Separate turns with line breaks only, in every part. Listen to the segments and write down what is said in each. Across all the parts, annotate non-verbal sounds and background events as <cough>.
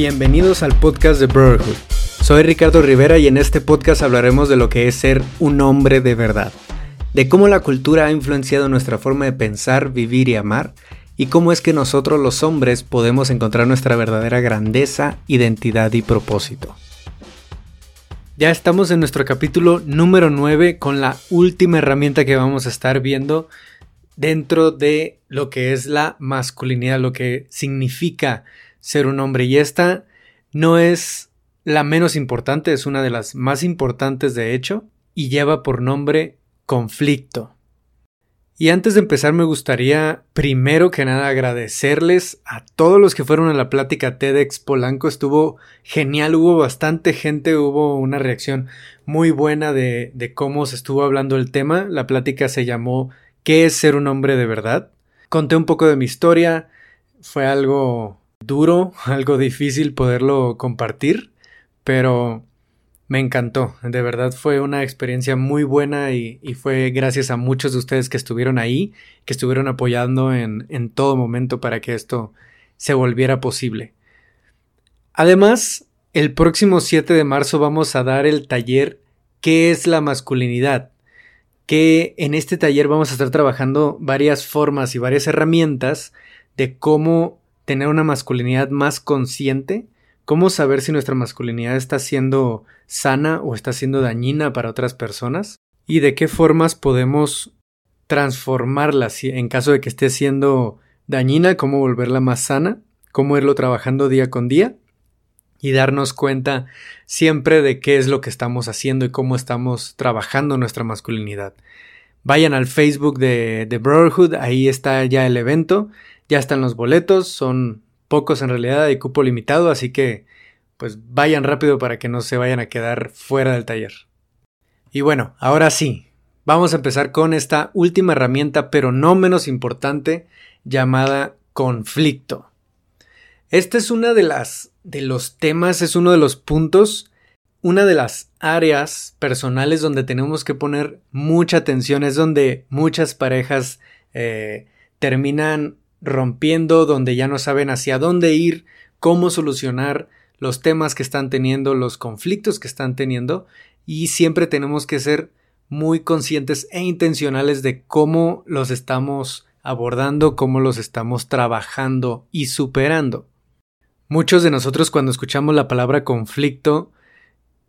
Bienvenidos al podcast de Brotherhood. Soy Ricardo Rivera y en este podcast hablaremos de lo que es ser un hombre de verdad, de cómo la cultura ha influenciado nuestra forma de pensar, vivir y amar, y cómo es que nosotros los hombres podemos encontrar nuestra verdadera grandeza, identidad y propósito. Ya estamos en nuestro capítulo número 9 con la última herramienta que vamos a estar viendo dentro de lo que es la masculinidad, lo que significa ser un hombre. Y esta no es la menos importante, es una de las más importantes de hecho, y lleva por nombre conflicto. Y antes de empezar me gustaría primero que nada agradecerles a todos los que fueron a la plática TEDx Polanco. Estuvo genial, hubo bastante gente, hubo una reacción muy buena de, cómo se estuvo hablando el tema. La plática se llamó ¿Qué es ser un hombre de verdad? Conté un poco de mi historia, fue algo duro, <laughs> algo difícil poderlo compartir, pero me encantó, de verdad fue una experiencia muy buena y, fue gracias a muchos de ustedes que estuvieron ahí, que estuvieron apoyando en, en todo momento para que esto se volviera posible. Además, el próximo 7 de marzo vamos a dar el taller ¿Qué es la masculinidad? que en este taller vamos a estar trabajando varias formas y varias herramientas de cómo tener una masculinidad más consciente, cómo saber si nuestra masculinidad está siendo sana o está siendo dañina para otras personas y de qué formas podemos transformarla en caso de que esté siendo dañina, cómo volverla más sana, cómo irlo trabajando día con día y darnos cuenta siempre de qué es lo que estamos haciendo y cómo estamos trabajando nuestra masculinidad. Vayan al Facebook de, de Brotherhood, ahí está ya el evento, ya están los boletos, son pocos en realidad, hay cupo limitado, así que pues vayan rápido para que no se vayan a quedar fuera del taller. Y bueno, ahora sí, vamos a empezar con esta última herramienta, pero no menos importante, llamada conflicto. Esta es una de las de los temas, es uno de los puntos, una de las áreas personales donde tenemos que poner mucha atención, es donde muchas parejas eh, terminan rompiendo, donde ya no saben hacia dónde ir, cómo solucionar los temas que están teniendo, los conflictos que están teniendo, y siempre tenemos que ser muy conscientes e intencionales de cómo los estamos abordando, cómo los estamos trabajando y superando. Muchos de nosotros cuando escuchamos la palabra conflicto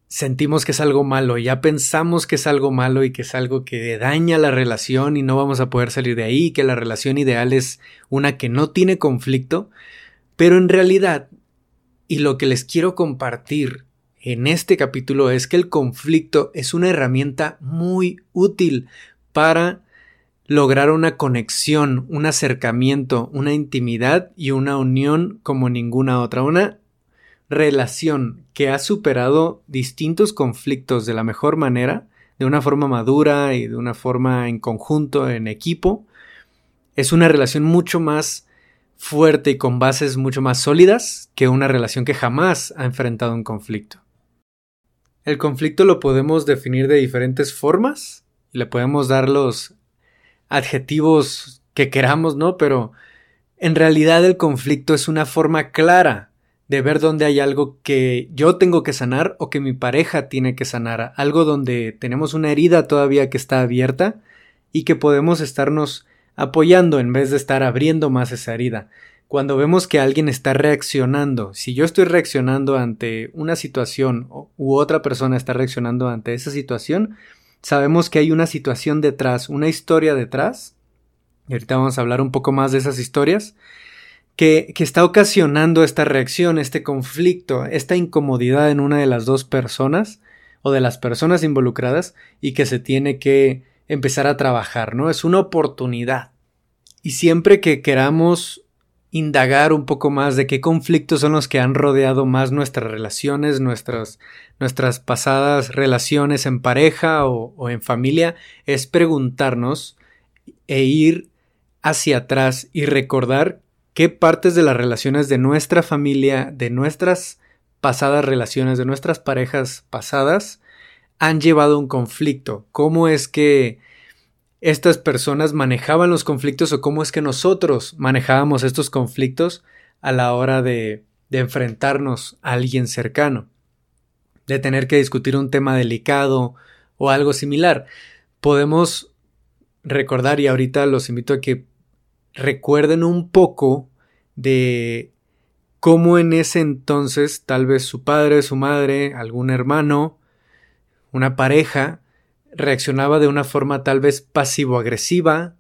sentimos que es algo malo, ya pensamos que es algo malo y que es algo que daña la relación y no vamos a poder salir de ahí, que la relación ideal es una que no tiene conflicto, pero en realidad, y lo que les quiero compartir en este capítulo es que el conflicto es una herramienta muy útil para lograr una conexión, un acercamiento, una intimidad y una unión como ninguna otra, una relación que ha superado distintos conflictos de la mejor manera, de una forma madura y de una forma en conjunto, en equipo, es una relación mucho más fuerte y con bases mucho más sólidas que una relación que jamás ha enfrentado un conflicto. El conflicto lo podemos definir de diferentes formas le podemos dar los adjetivos que queramos, ¿no? Pero en realidad el conflicto es una forma clara de ver dónde hay algo que yo tengo que sanar o que mi pareja tiene que sanar, algo donde tenemos una herida todavía que está abierta y que podemos estarnos apoyando en vez de estar abriendo más esa herida. Cuando vemos que alguien está reaccionando, si yo estoy reaccionando ante una situación u otra persona está reaccionando ante esa situación, sabemos que hay una situación detrás, una historia detrás, y ahorita vamos a hablar un poco más de esas historias, que, está ocasionando esta reacción, este conflicto, esta incomodidad en una de las dos personas o de las personas involucradas y que se tiene que empezar a trabajar, ¿no? Es una oportunidad. Y siempre que queramos indagar un poco más de qué conflictos son los que han rodeado más nuestras relaciones, nuestras, nuestras pasadas relaciones en pareja o en familia, es preguntarnos e ir hacia atrás y recordar qué partes de las relaciones de nuestra familia, de nuestras pasadas relaciones, de nuestras parejas pasadas, han llevado un conflicto, cómo es que estas personas manejaban los conflictos o cómo es que nosotros manejábamos estos conflictos a la hora de, de enfrentarnos a alguien cercano, de tener que discutir un tema delicado o algo similar. Podemos recordar, y ahorita los invito a que recuerden un poco de cómo en ese entonces tal vez su padre, su madre, algún hermano, una pareja, reaccionaba de una forma tal vez pasivo-agresiva,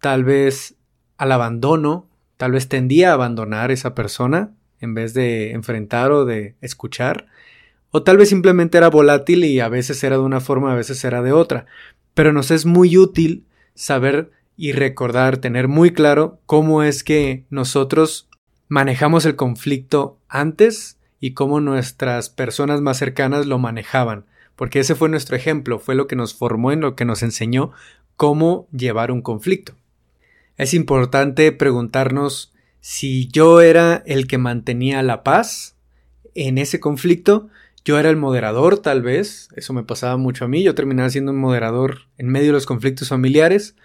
tal vez al abandono, tal vez tendía a abandonar esa persona en vez de enfrentar o de escuchar, o tal vez simplemente era volátil y a veces era de una forma, a veces era de otra. Pero nos es muy útil saber y recordar, tener muy claro cómo es que nosotros manejamos el conflicto antes y cómo nuestras personas más cercanas lo manejaban, porque ese fue nuestro ejemplo, fue lo que nos formó en lo que nos enseñó cómo llevar un conflicto. Es importante preguntarnos si yo era el que mantenía la paz en ese conflicto, yo era el moderador tal vez, eso me pasaba mucho a mí, yo terminaba siendo un moderador en medio de los conflictos familiares,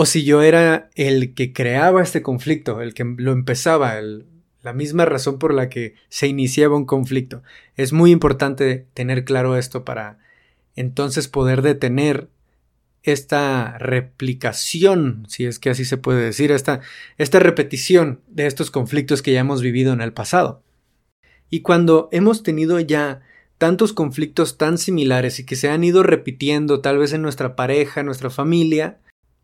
o si yo era el que creaba este conflicto, el que lo empezaba, la misma razón por la que se iniciaba un conflicto. Es muy importante tener claro esto para entonces poder detener esta replicación, si es que así se puede decir, esta, esta repetición de estos conflictos que ya hemos vivido en el pasado. Y cuando hemos tenido ya tantos conflictos tan similares y que se han ido repitiendo tal vez en nuestra pareja, en nuestra familia,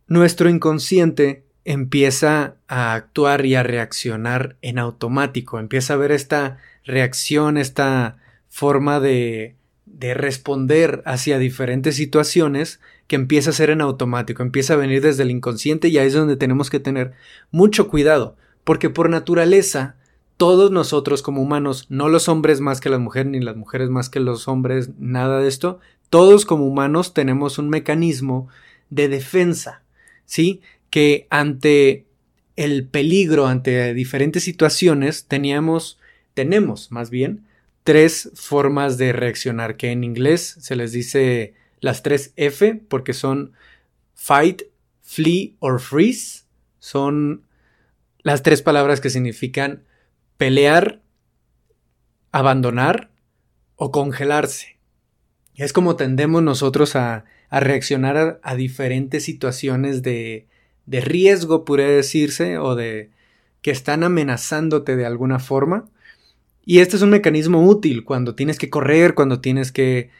nuestro inconsciente empieza a actuar y a reaccionar en automático, empieza a ver esta reacción, esta forma de, de responder hacia diferentes situaciones que empieza a ser en automático, empieza a venir desde el inconsciente y ahí es donde tenemos que tener mucho cuidado, porque por naturaleza todos nosotros como humanos, no los hombres más que las mujeres, ni las mujeres más que los hombres, nada de esto, todos como humanos tenemos un mecanismo de defensa ¿sí? Que ante el peligro, ante diferentes situaciones, teníamos, tenemos más bien, tres formas de reaccionar, que en inglés se les dice las tres F, porque son fight, flee or freeze. Son las tres palabras que significan pelear, abandonar o congelarse. Es como tendemos nosotros a, a reaccionar a, diferentes situaciones de, de riesgo, podría decirse, o de que están amenazándote de alguna forma. Y este es un mecanismo útil cuando tienes que correr, cuando tienes que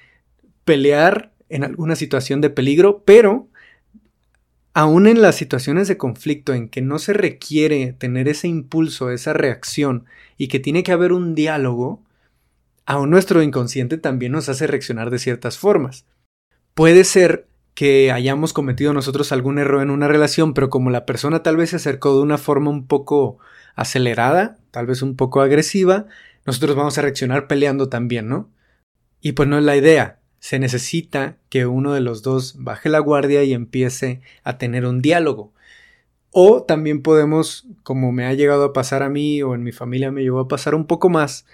pelear en alguna situación de peligro, pero aún en las situaciones de conflicto en que no se requiere tener ese impulso, esa reacción, y que tiene que haber un diálogo, aún nuestro inconsciente también nos hace reaccionar de ciertas formas. Puede ser que hayamos cometido nosotros algún error en una relación, pero como la persona tal vez se acercó de una forma un poco acelerada, tal vez un poco agresiva, nosotros vamos a reaccionar peleando también, ¿no? Y pues no es la idea. Se necesita que uno de los dos baje la guardia y empiece a tener un diálogo. O también podemos, como me ha llegado a pasar a mí o en mi familia me llegó a pasar un poco más,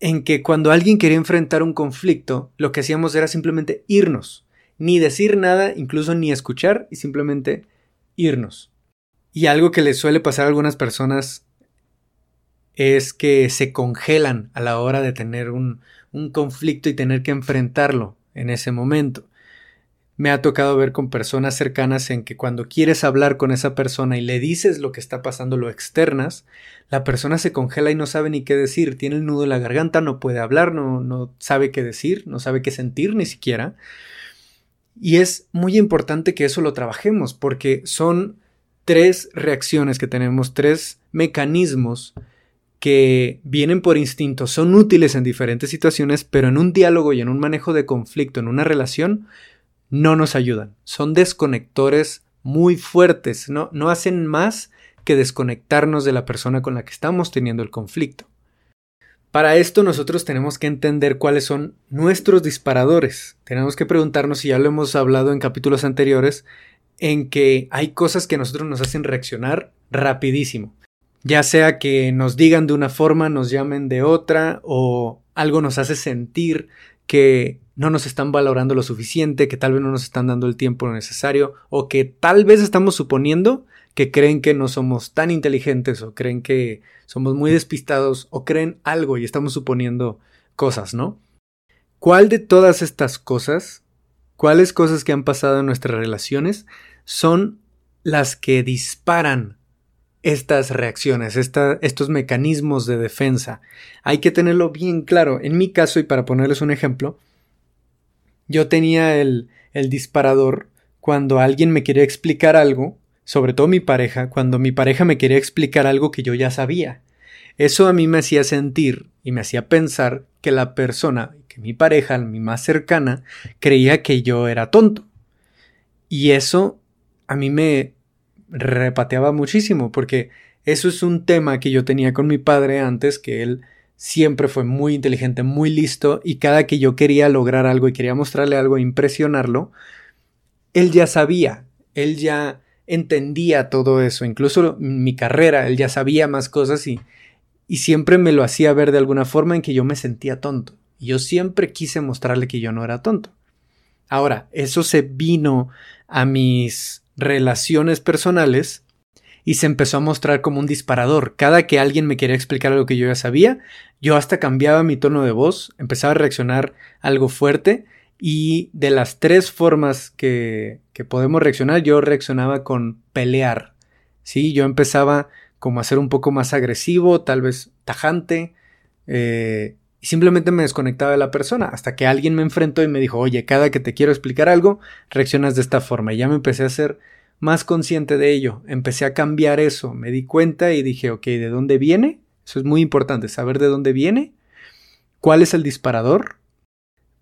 en que cuando alguien quería enfrentar un conflicto, lo que hacíamos era simplemente irnos ni decir nada, incluso ni escuchar y simplemente irnos. Y algo que les suele pasar a algunas personas es que se congelan a la hora de tener un, un conflicto y tener que enfrentarlo en ese momento. Me ha tocado ver con personas cercanas en que cuando quieres hablar con esa persona y le dices lo que está pasando, lo externas, la persona se congela y no sabe ni qué decir, tiene el nudo en la garganta, no puede hablar, no, no sabe qué decir, no sabe qué sentir ni siquiera. Y es muy importante que eso lo trabajemos porque son tres reacciones que tenemos, tres mecanismos que vienen por instinto, son útiles en diferentes situaciones, pero en un diálogo y en un manejo de conflicto, en una relación, no nos ayudan. Son desconectores muy fuertes, no, no hacen más que desconectarnos de la persona con la que estamos teniendo el conflicto. Para esto nosotros tenemos que entender cuáles son nuestros disparadores. Tenemos que preguntarnos, si ya lo hemos hablado en capítulos anteriores, en que hay cosas que a nosotros nos hacen reaccionar rapidísimo. Ya sea que nos digan de una forma, nos llamen de otra, o algo nos hace sentir que no nos están valorando lo suficiente, que tal vez no nos están dando el tiempo necesario o que tal vez estamos suponiendo que creen que no somos tan inteligentes o creen que somos muy despistados o creen algo y estamos suponiendo cosas, ¿no? ¿Cuál de todas estas cosas, cuáles cosas que han pasado en nuestras relaciones son las que disparan estas reacciones, estos mecanismos de defensa? Hay que tenerlo bien claro. En mi caso, y para ponerles un ejemplo, yo tenía el, el disparador cuando alguien me quería explicar algo, sobre todo mi pareja, cuando mi pareja me quería explicar algo que yo ya sabía. Eso a mí me hacía sentir y me hacía pensar que la persona, que mi pareja, mi más cercana, creía que yo era tonto. Y eso a mí me repateaba muchísimo, porque eso es un tema que yo tenía con mi padre antes, que él siempre fue muy inteligente, muy listo, y cada que yo quería lograr algo y quería mostrarle algo, impresionarlo, él ya sabía, él ya entendía todo eso, incluso mi carrera, él ya sabía más cosas y, y siempre me lo hacía ver de alguna forma en que yo me sentía tonto. Yo siempre quise mostrarle que yo no era tonto. Ahora, eso se vino a mis relaciones personales y se empezó a mostrar como un disparador. Cada que alguien me quería explicar algo que yo ya sabía, yo hasta cambiaba mi tono de voz, empezaba a reaccionar algo fuerte y de las tres formas que, podemos reaccionar, yo reaccionaba con pelear. Sí, yo empezaba como a ser un poco más agresivo, tal vez tajante, eh, y simplemente me desconectaba de la persona hasta que alguien me enfrentó y me dijo, oye, cada que te quiero explicar algo, reaccionas de esta forma. Y ya me empecé a ser más consciente de ello, empecé a cambiar eso, me di cuenta y dije, ok, ¿de dónde viene? Eso es muy importante, saber de dónde viene, cuál es el disparador,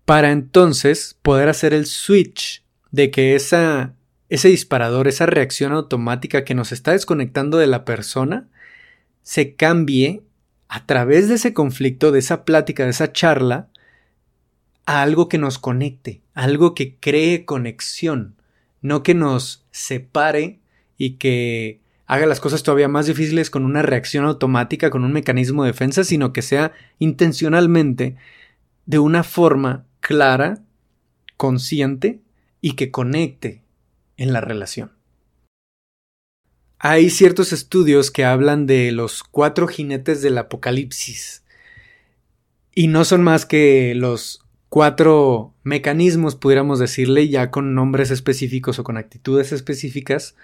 para entonces poder hacer el switch de que esa, ese disparador, esa reacción automática que nos está desconectando de la persona, se cambie a través de ese conflicto, de esa plática, de esa charla, a algo que nos conecte, algo que cree conexión, no que nos separe y que haga las cosas todavía más difíciles con una reacción automática, con un mecanismo de defensa, sino que sea intencionalmente de una forma clara, consciente y que conecte en la relación. Hay ciertos estudios que hablan de los cuatro jinetes del apocalipsis y no son más que los cuatro mecanismos, pudiéramos decirle, ya con nombres específicos o con actitudes específicas,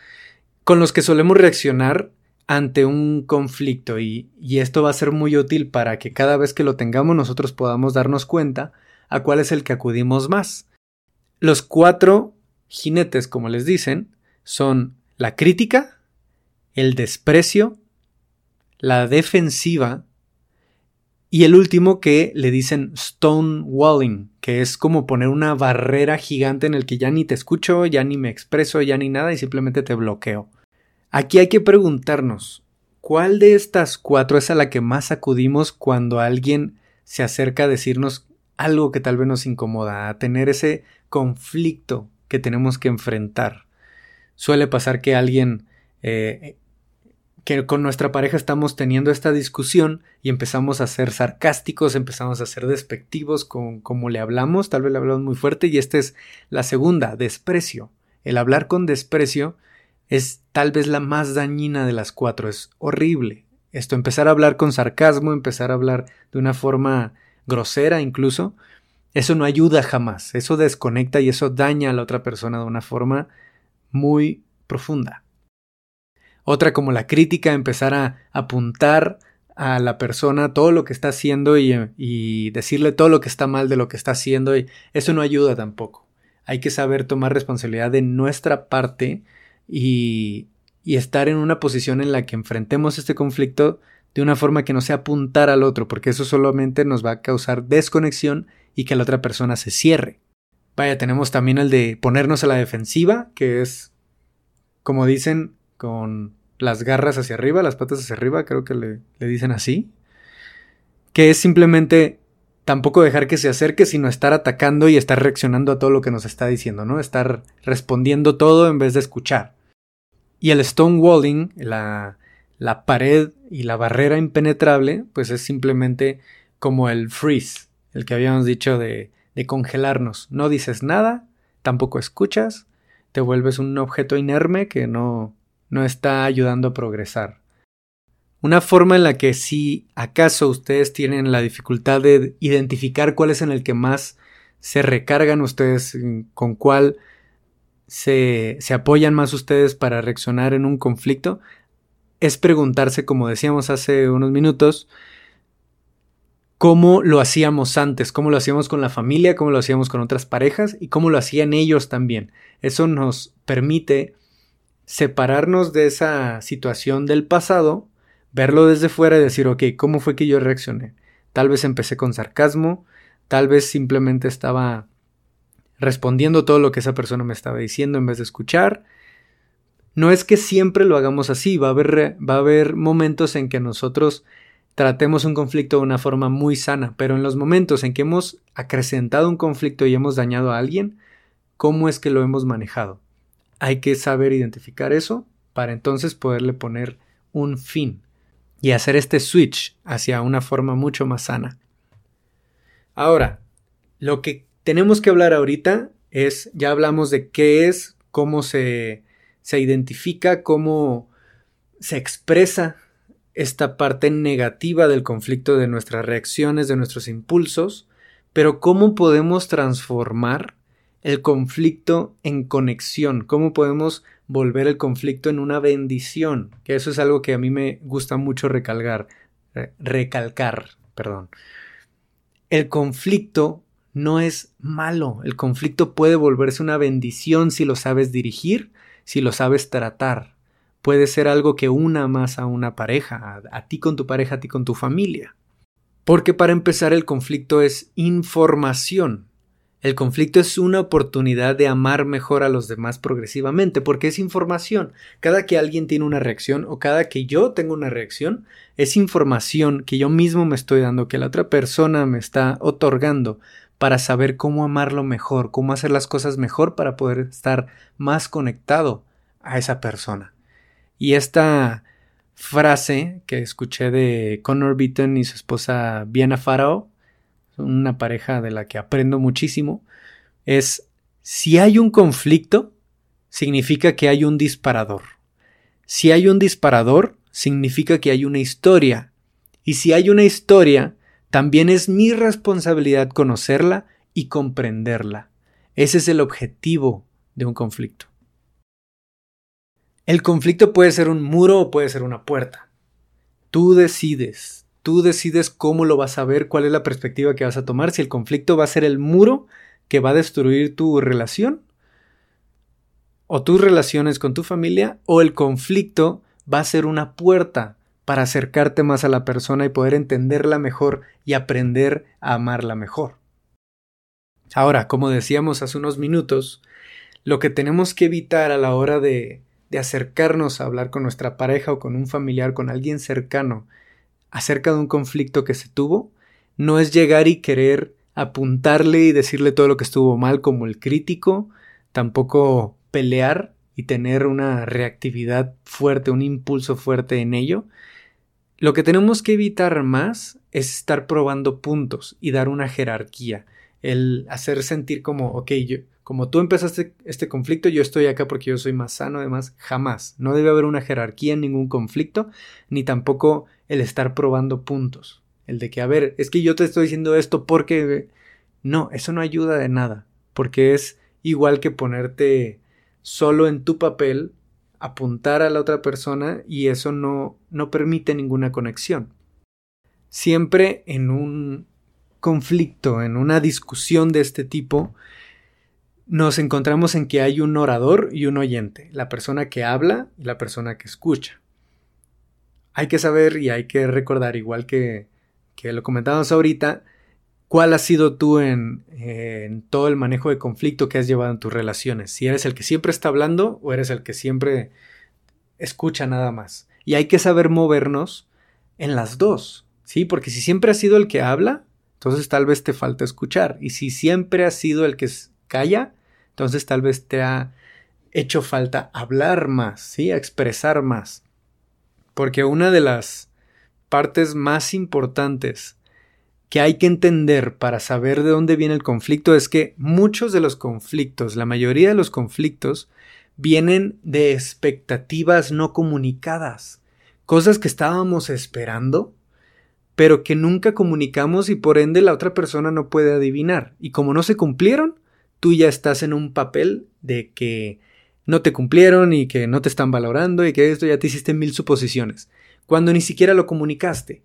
con los que solemos reaccionar ante un conflicto y, y, esto va a ser muy útil para que cada vez que lo tengamos nosotros podamos darnos cuenta a cuál es el que acudimos más. Los cuatro jinetes, como les dicen, son la crítica, el desprecio, la defensiva y el último que le dicen stonewalling, que es como poner una barrera gigante en el que ya ni te escucho, ya ni me expreso, ya ni nada y simplemente te bloqueo. Aquí hay que preguntarnos, ¿cuál de estas cuatro es a la que más acudimos cuando alguien se acerca a decirnos algo que tal vez nos incomoda, a tener ese conflicto que tenemos que enfrentar. Suele pasar que alguien, eh, que con nuestra pareja estamos teniendo esta discusión y empezamos a ser sarcásticos, empezamos a ser despectivos con cómo le hablamos, tal vez le hablamos muy fuerte y esta es la segunda, desprecio. El hablar con desprecio es tal vez la más dañina de las cuatro, es horrible. Esto, empezar a hablar con sarcasmo, empezar a hablar de una forma grosera incluso, eso no ayuda jamás, eso desconecta y eso daña a la otra persona de una forma muy profunda. Otra como la crítica, empezar a apuntar a la persona todo lo que está haciendo y, decirle todo lo que está mal de lo que está haciendo eso no ayuda tampoco. Hay que saber tomar responsabilidad de nuestra parte y estar en una posición en la que enfrentemos este conflicto de una forma que no sea apuntar al otro, porque eso solamente nos va a causar desconexión y que la otra persona se cierre. Vaya, tenemos también el de ponernos a la defensiva, que es, como dicen, con las garras hacia arriba, las patas hacia arriba, creo que le, le dicen así, que es simplemente tampoco dejar que se acerque, sino estar atacando y estar reaccionando a todo lo que nos está diciendo, ¿no? Estar respondiendo todo en vez de escuchar. Y el stonewalling, la, la pared y la barrera impenetrable, pues es simplemente como el freeze, el que habíamos dicho de, de congelarnos. No dices nada, tampoco escuchas, te vuelves un objeto inerme que no, no está ayudando a progresar. Una forma en la que si acaso ustedes tienen la dificultad de identificar cuál es en el que más se recargan ustedes, con cuál se, se apoyan más ustedes para reaccionar en un conflicto, es preguntarse, como decíamos hace unos minutos, cómo lo hacíamos antes, cómo lo hacíamos con la familia, cómo lo hacíamos con otras parejas y cómo lo hacían ellos también. Eso nos permite separarnos de esa situación del pasado, verlo desde fuera y decir, ok, ¿cómo fue que yo reaccioné? Tal vez empecé con sarcasmo, tal vez simplemente estaba respondiendo todo lo que esa persona me estaba diciendo en vez de escuchar. No es que siempre lo hagamos así, va a haber, va a haber momentos en que nosotros tratemos un conflicto de una forma muy sana, pero en los momentos en que hemos acrecentado un conflicto y hemos dañado a alguien, ¿cómo es que lo hemos manejado? Hay que saber identificar eso para entonces poderle poner un fin y hacer este switch hacia una forma mucho más sana. Ahora, lo que tenemos que hablar ahorita es, ya hablamos de qué es, cómo se, se identifica, cómo se expresa esta parte negativa del conflicto de nuestras reacciones, de nuestros impulsos, pero cómo podemos transformar el conflicto en conexión, cómo podemos volver el conflicto en una bendición, que eso es algo que a mí me gusta mucho recalcar, recalcar, perdón. El conflicto no es malo, el conflicto puede volverse una bendición si lo sabes dirigir, si lo sabes tratar puede ser algo que una más a una pareja, a, ti con tu pareja, a ti con tu familia. Porque para empezar el conflicto es información. El conflicto es una oportunidad de amar mejor a los demás progresivamente, porque es información. Cada que alguien tiene una reacción o cada que yo tengo una reacción, es información que yo mismo me estoy dando, que la otra persona me está otorgando para saber cómo amarlo mejor, cómo hacer las cosas mejor para poder estar más conectado a esa persona. Y esta frase que escuché de Connor Beaton y su esposa Viena Farao, una pareja de la que aprendo muchísimo, es si hay un conflicto, significa que hay un disparador. Si hay un disparador, significa que hay una historia. Y si hay una historia, también es mi responsabilidad conocerla y comprenderla. Ese es el objetivo de un conflicto. El conflicto puede ser un muro o puede ser una puerta. Tú decides, tú decides cómo lo vas a ver, cuál es la perspectiva que vas a tomar, si el conflicto va a ser el muro que va a destruir tu relación o tus relaciones con tu familia o el conflicto va a ser una puerta para acercarte más a la persona y poder entenderla mejor y aprender a amarla mejor. Ahora, como decíamos hace unos minutos, lo que tenemos que evitar a la hora de de acercarnos a hablar con nuestra pareja o con un familiar, con alguien cercano, acerca de un conflicto que se tuvo, no es llegar y querer apuntarle y decirle todo lo que estuvo mal como el crítico, tampoco pelear y tener una reactividad fuerte, un impulso fuerte en ello. Lo que tenemos que evitar más es estar probando puntos y dar una jerarquía, el hacer sentir como, ok, yo, como tú empezaste este conflicto, yo estoy acá porque yo soy más sano, además, jamás. No debe haber una jerarquía en ningún conflicto, ni tampoco el estar probando puntos. El de que, a ver, es que yo te estoy diciendo esto porque... No, eso no ayuda de nada, porque es igual que ponerte solo en tu papel, apuntar a la otra persona y eso no, no permite ninguna conexión. Siempre en un conflicto, en una discusión de este tipo, nos encontramos en que hay un orador y un oyente, la persona que habla y la persona que escucha. Hay que saber y hay que recordar, igual que, que lo comentábamos ahorita, cuál has sido tú en, en, todo el manejo de conflicto que has llevado en tus relaciones. Si eres el que siempre está hablando o eres el que siempre escucha nada más. Y hay que saber movernos en las dos, ¿sí? Porque si siempre has sido el que habla, entonces tal vez te falta escuchar. Y si siempre has sido el que calla, entonces tal vez te ha hecho falta hablar más, ¿sí? expresar más. Porque una de las partes más importantes que hay que entender para saber de dónde viene el conflicto es que muchos de los conflictos, la mayoría de los conflictos, vienen de expectativas no comunicadas, cosas que estábamos esperando, pero que nunca comunicamos y por ende la otra persona no puede adivinar. Y como no se cumplieron, tú ya estás en un papel de que no te cumplieron y que no te están valorando y que esto ya te hiciste mil suposiciones, cuando ni siquiera lo comunicaste.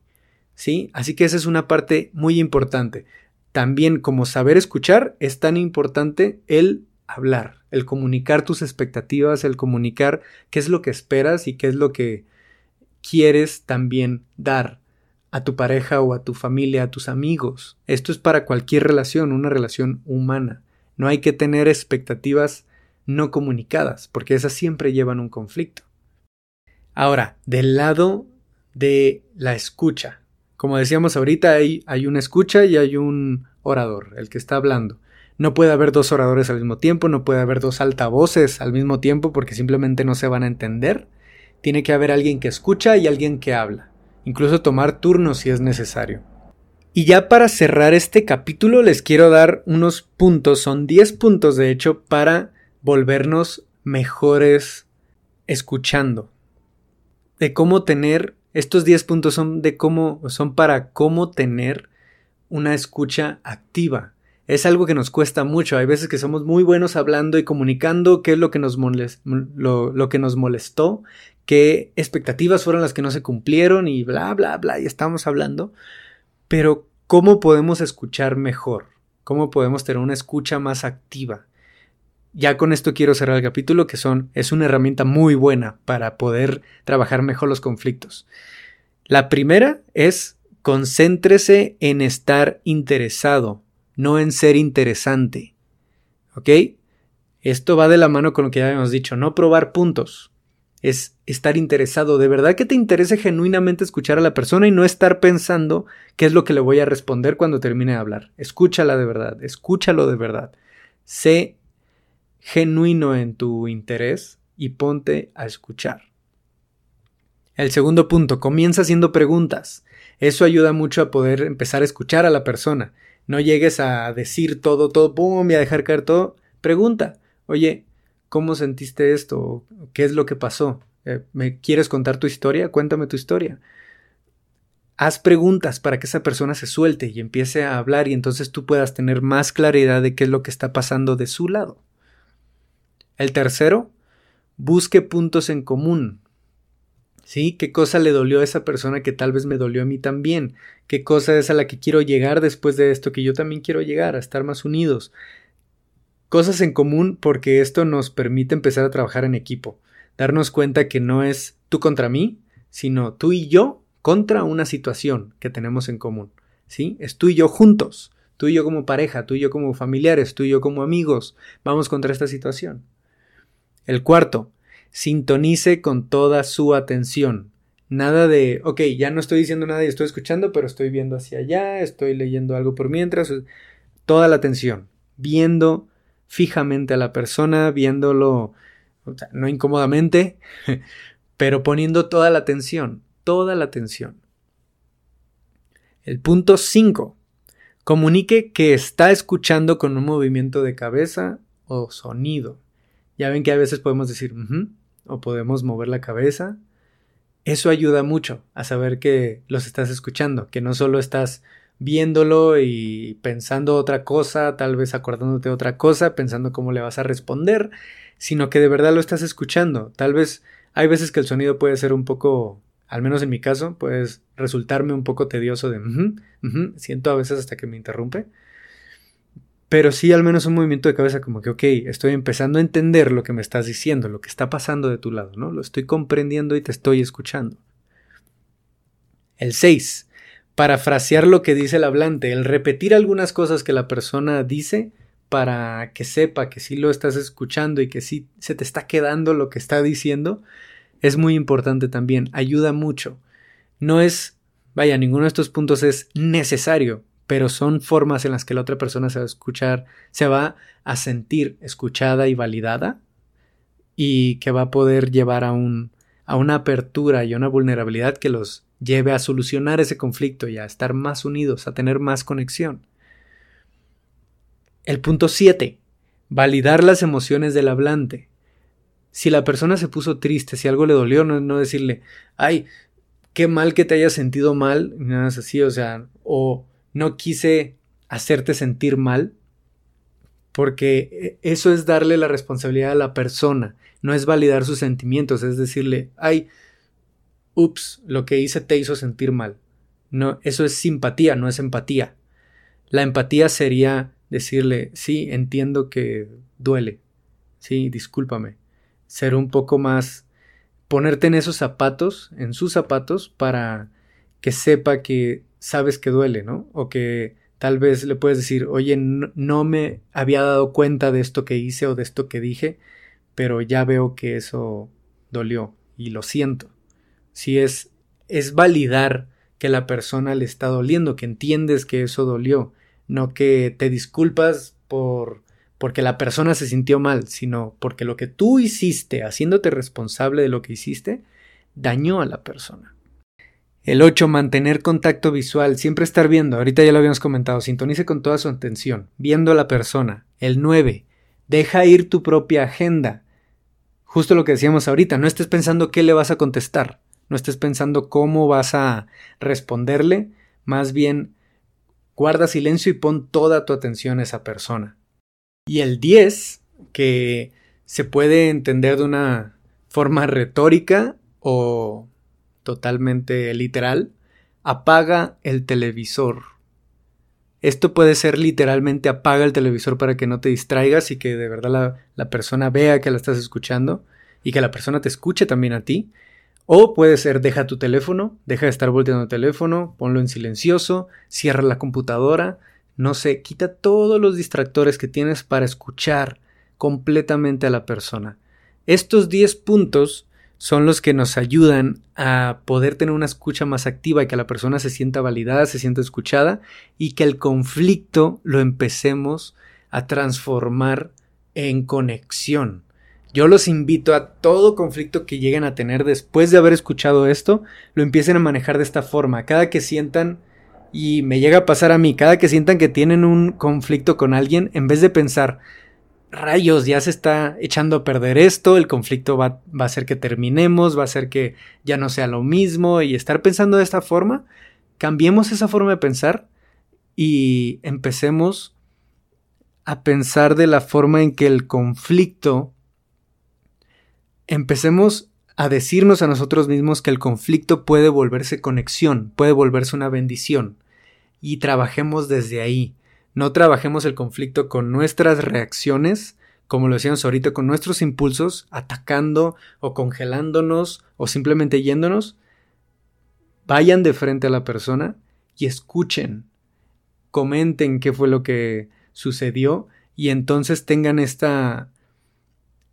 ¿Sí? Así que esa es una parte muy importante. También como saber escuchar es tan importante el hablar, el comunicar tus expectativas, el comunicar qué es lo que esperas y qué es lo que quieres también dar a tu pareja o a tu familia, a tus amigos. Esto es para cualquier relación, una relación humana. No hay que tener expectativas no comunicadas, porque esas siempre llevan un conflicto. Ahora, del lado de la escucha. Como decíamos ahorita, hay, hay una escucha y hay un orador, el que está hablando. No puede haber dos oradores al mismo tiempo, no puede haber dos altavoces al mismo tiempo porque simplemente no se van a entender. Tiene que haber alguien que escucha y alguien que habla. Incluso tomar turnos si es necesario. Y ya para cerrar este capítulo les quiero dar unos puntos, son 10 puntos de hecho, para volvernos mejores escuchando. De cómo tener, estos 10 puntos son de cómo, son para cómo tener una escucha activa. Es algo que nos cuesta mucho. Hay veces que somos muy buenos hablando y comunicando qué es lo que nos, lo, que nos molestó, qué expectativas fueron las que no se cumplieron y bla, bla, bla, y estamos hablando pero, ¿cómo podemos escuchar mejor? ¿Cómo podemos tener una escucha más activa? Ya con esto quiero cerrar el capítulo, que son, es una herramienta muy buena para poder trabajar mejor los conflictos. La primera es concéntrese en estar interesado, no en ser interesante. ¿Ok? Esto va de la mano con lo que ya habíamos dicho, no probar puntos es estar interesado, de verdad que te interese genuinamente escuchar a la persona y no estar pensando qué es lo que le voy a responder cuando termine de hablar. Escúchala de verdad, escúchalo de verdad. Sé genuino en tu interés y ponte a escuchar. El segundo punto, comienza haciendo preguntas. Eso ayuda mucho a poder empezar a escuchar a la persona. No llegues a decir todo, todo, pum, y a dejar caer todo. Pregunta, oye, ¿Cómo sentiste esto? ¿Qué es lo que pasó? Eh, ¿Me quieres contar tu historia? Cuéntame tu historia. Haz preguntas para que esa persona se suelte y empiece a hablar y entonces tú puedas tener más claridad de qué es lo que está pasando de su lado. El tercero, busque puntos en común. ¿Sí? ¿Qué cosa le dolió a esa persona que tal vez me dolió a mí también? ¿Qué cosa es a la que quiero llegar después de esto que yo también quiero llegar, a estar más unidos? Cosas en común porque esto nos permite empezar a trabajar en equipo, darnos cuenta que no es tú contra mí, sino tú y yo contra una situación que tenemos en común. ¿Sí? Es tú y yo juntos, tú y yo como pareja, tú y yo como familiares, tú y yo como amigos, vamos contra esta situación. El cuarto, sintonice con toda su atención. Nada de, ok, ya no estoy diciendo nada y estoy escuchando, pero estoy viendo hacia allá, estoy leyendo algo por mientras. Toda la atención, viendo fijamente a la persona, viéndolo, no incómodamente, <laughs> pero poniendo toda la atención, toda la atención. El punto 5. Comunique que está escuchando con un movimiento de cabeza o sonido. Ya ven que a veces podemos decir o podemos mover la cabeza. Eso ayuda mucho a saber que los estás escuchando, que no solo estás viéndolo y pensando otra cosa, tal vez acordándote de otra cosa, pensando cómo le vas a responder, sino que de verdad lo estás escuchando. Tal vez hay veces que el sonido puede ser un poco, al menos en mi caso, puede resultarme un poco tedioso de, siento a veces hasta que me interrumpe. Pero sí, al menos un movimiento de cabeza como que, ok, estoy empezando a entender lo que me estás diciendo, lo que está pasando de tu lado, ¿no? Lo estoy comprendiendo y te estoy escuchando. El 6 parafrasear lo que dice el hablante, el repetir algunas cosas que la persona dice para que sepa que sí lo estás escuchando y que sí se te está quedando lo que está diciendo, es muy importante también, ayuda mucho. No es, vaya, ninguno de estos puntos es necesario, pero son formas en las que la otra persona se va a escuchar, se va a sentir escuchada y validada y que va a poder llevar a un, a una apertura y a una vulnerabilidad que los lleve a solucionar ese conflicto y a estar más unidos, a tener más conexión. El punto 7. Validar las emociones del hablante. Si la persona se puso triste, si algo le dolió, no, decirle, ay, qué mal que te hayas sentido mal, nada es así, o sea, o no quise hacerte sentir mal, porque eso es darle la responsabilidad a la persona, no es validar sus sentimientos, es decirle, ay, ups, lo que hice te hizo sentir mal. No, eso es simpatía, no es empatía. La empatía sería decirle, sí, entiendo que duele, sí, discúlpame. Ser un poco más, ponerte en esos zapatos, en sus zapatos, para que sepa que sabes que duele, ¿no? O que Tal vez le puedes decir, oye, no, me había dado cuenta de esto que hice o de esto que dije, pero ya veo que eso dolió y lo siento. Si es, es validar que la persona le está doliendo, que entiendes que eso dolió, no que te disculpas por porque la persona se sintió mal, sino porque lo que tú hiciste, haciéndote responsable de lo que hiciste, dañó a la persona. El 8, mantener contacto visual, siempre estar viendo, ahorita ya lo habíamos comentado, sintonice con toda su atención, viendo a la persona. El 9, deja ir tu propia agenda. Justo lo que decíamos ahorita, no estés pensando qué le vas a contestar, no estés pensando cómo vas a responderle, más bien guarda silencio y pon toda tu atención a esa persona. Y el 10, que se puede entender de una forma retórica o totalmente literal, apaga el televisor. Esto puede ser literalmente apaga el televisor para que no te distraigas y que de verdad la, persona vea que la estás escuchando y que la persona te escuche también a ti. O puede ser deja tu teléfono, deja de estar volteando el teléfono, ponlo en silencioso, cierra la computadora, no sé, quita todos los distractores que tienes para escuchar completamente a la persona. Estos 10 puntos son los que nos ayudan a poder tener una escucha más activa y que la persona se sienta validada, se sienta escuchada y que el conflicto lo empecemos a transformar en conexión. Yo los invito a todo conflicto que lleguen a tener después de haber escuchado esto, lo empiecen a manejar de esta forma. Cada que sientan, y me llega a pasar a mí, cada que sientan que tienen un conflicto con alguien, en vez de pensar, rayos, ya se está echando a perder esto, el conflicto va, va, a hacer que terminemos, va a hacer que ya no sea lo mismo y estar pensando de esta forma, cambiemos esa forma de pensar y empecemos a pensar de la forma en que el conflicto, empecemos a decirnos a nosotros mismos que el conflicto puede volverse conexión, puede volverse una bendición y trabajemos desde ahí no trabajemos el conflicto con nuestras reacciones, como lo decíamos ahorita, con nuestros impulsos, atacando o congelándonos o simplemente yéndonos. Vayan de frente a la persona y escuchen, comenten qué fue lo que sucedió y entonces tengan esta,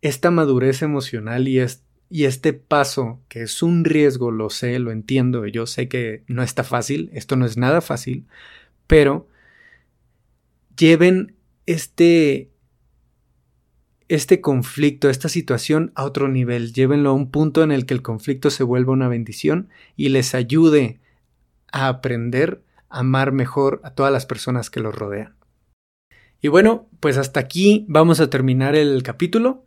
esta madurez emocional y, este paso, que es un riesgo, lo sé, lo entiendo, yo sé que no está fácil, esto no es nada fácil, pero lleven este, este conflicto, esta situación a otro nivel, llévenlo a un punto en el que el conflicto se vuelva una bendición y les ayude a aprender a amar mejor a todas las personas que los rodean. Y bueno, pues hasta aquí vamos a terminar el capítulo.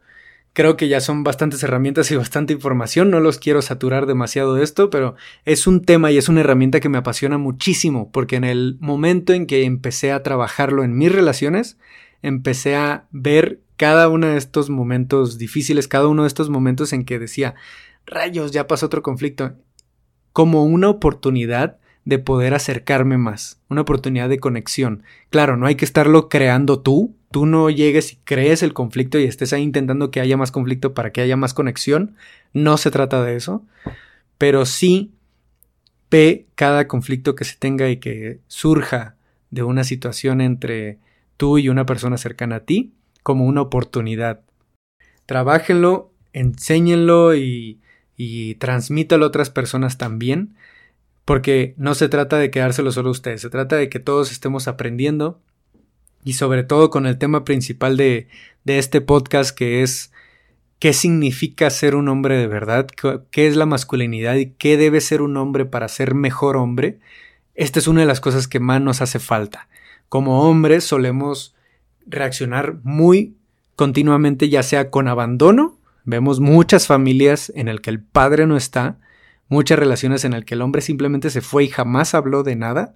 Creo que ya son bastantes herramientas y bastante información, no los quiero saturar demasiado de esto, pero es un tema y es una herramienta que me apasiona muchísimo, porque en el momento en que empecé a trabajarlo en mis relaciones, empecé a ver cada uno de estos momentos difíciles, cada uno de estos momentos en que decía, rayos, ya pasó otro conflicto, como una oportunidad de poder acercarme más, una oportunidad de conexión. Claro, no hay que estarlo creando tú, tú no llegues y crees el conflicto y estés ahí intentando que haya más conflicto para que haya más conexión. No se trata de eso. Pero sí ve cada conflicto que se tenga y que surja de una situación entre tú y una persona cercana a ti como una oportunidad. Trabájenlo, enséñenlo y, y transmítalo a otras personas también, porque no se trata de quedárselo solo a ustedes, se trata de que todos estemos aprendiendo y sobre todo con el tema principal de, de este podcast que es qué significa ser un hombre de verdad, qué es la masculinidad y qué debe ser un hombre para ser mejor hombre, esta es una de las cosas que más nos hace falta. Como hombres solemos reaccionar muy continuamente, ya sea con abandono, vemos muchas familias en las que el padre no está, muchas relaciones en las que el hombre simplemente se fue y jamás habló de nada,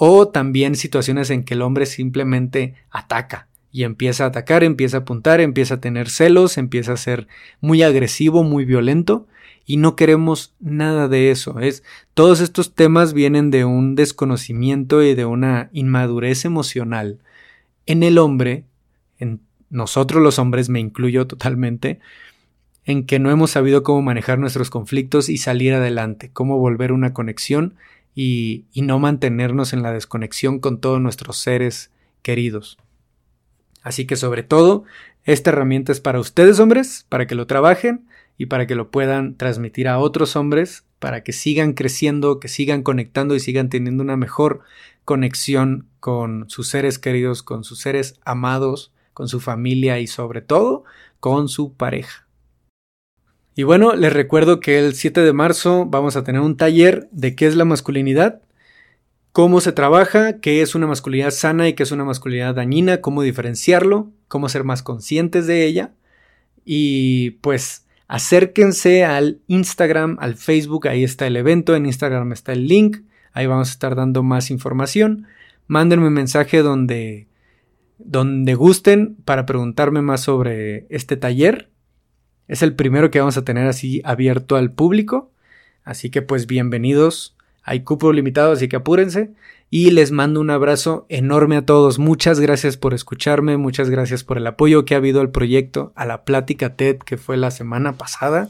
o también situaciones en que el hombre simplemente ataca y empieza a atacar, empieza a apuntar, empieza a tener celos, empieza a ser muy agresivo, muy violento y no queremos nada de eso. Es todos estos temas vienen de un desconocimiento y de una inmadurez emocional en el hombre, en nosotros los hombres, me incluyo totalmente, en que no hemos sabido cómo manejar nuestros conflictos y salir adelante, cómo volver una conexión y, no mantenernos en la desconexión con todos nuestros seres queridos. Así que sobre todo, esta herramienta es para ustedes hombres, para que lo trabajen y para que lo puedan transmitir a otros hombres, para que sigan creciendo, que sigan conectando y sigan teniendo una mejor conexión con sus seres queridos, con sus seres amados, con su familia y sobre todo con su pareja. Y bueno, les recuerdo que el 7 de marzo vamos a tener un taller de qué es la masculinidad, cómo se trabaja, qué es una masculinidad sana y qué es una masculinidad dañina, cómo diferenciarlo, cómo ser más conscientes de ella. Y pues acérquense al Instagram, al Facebook, ahí está el evento, en Instagram está el link, ahí vamos a estar dando más información. Mándenme un mensaje donde donde gusten para preguntarme más sobre este taller es el primero que vamos a tener así abierto al público. Así que pues bienvenidos. Hay cupo limitado, así que apúrense. Y les mando un abrazo enorme a todos. Muchas gracias por escucharme, muchas gracias por el apoyo que ha habido al proyecto, a la plática TED que fue la semana pasada,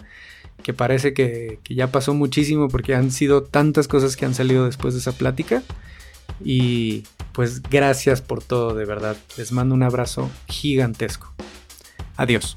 que parece que, que ya pasó muchísimo porque han sido tantas cosas que han salido después de esa plática. Y pues gracias por todo, de verdad. Les mando un abrazo gigantesco. Adiós.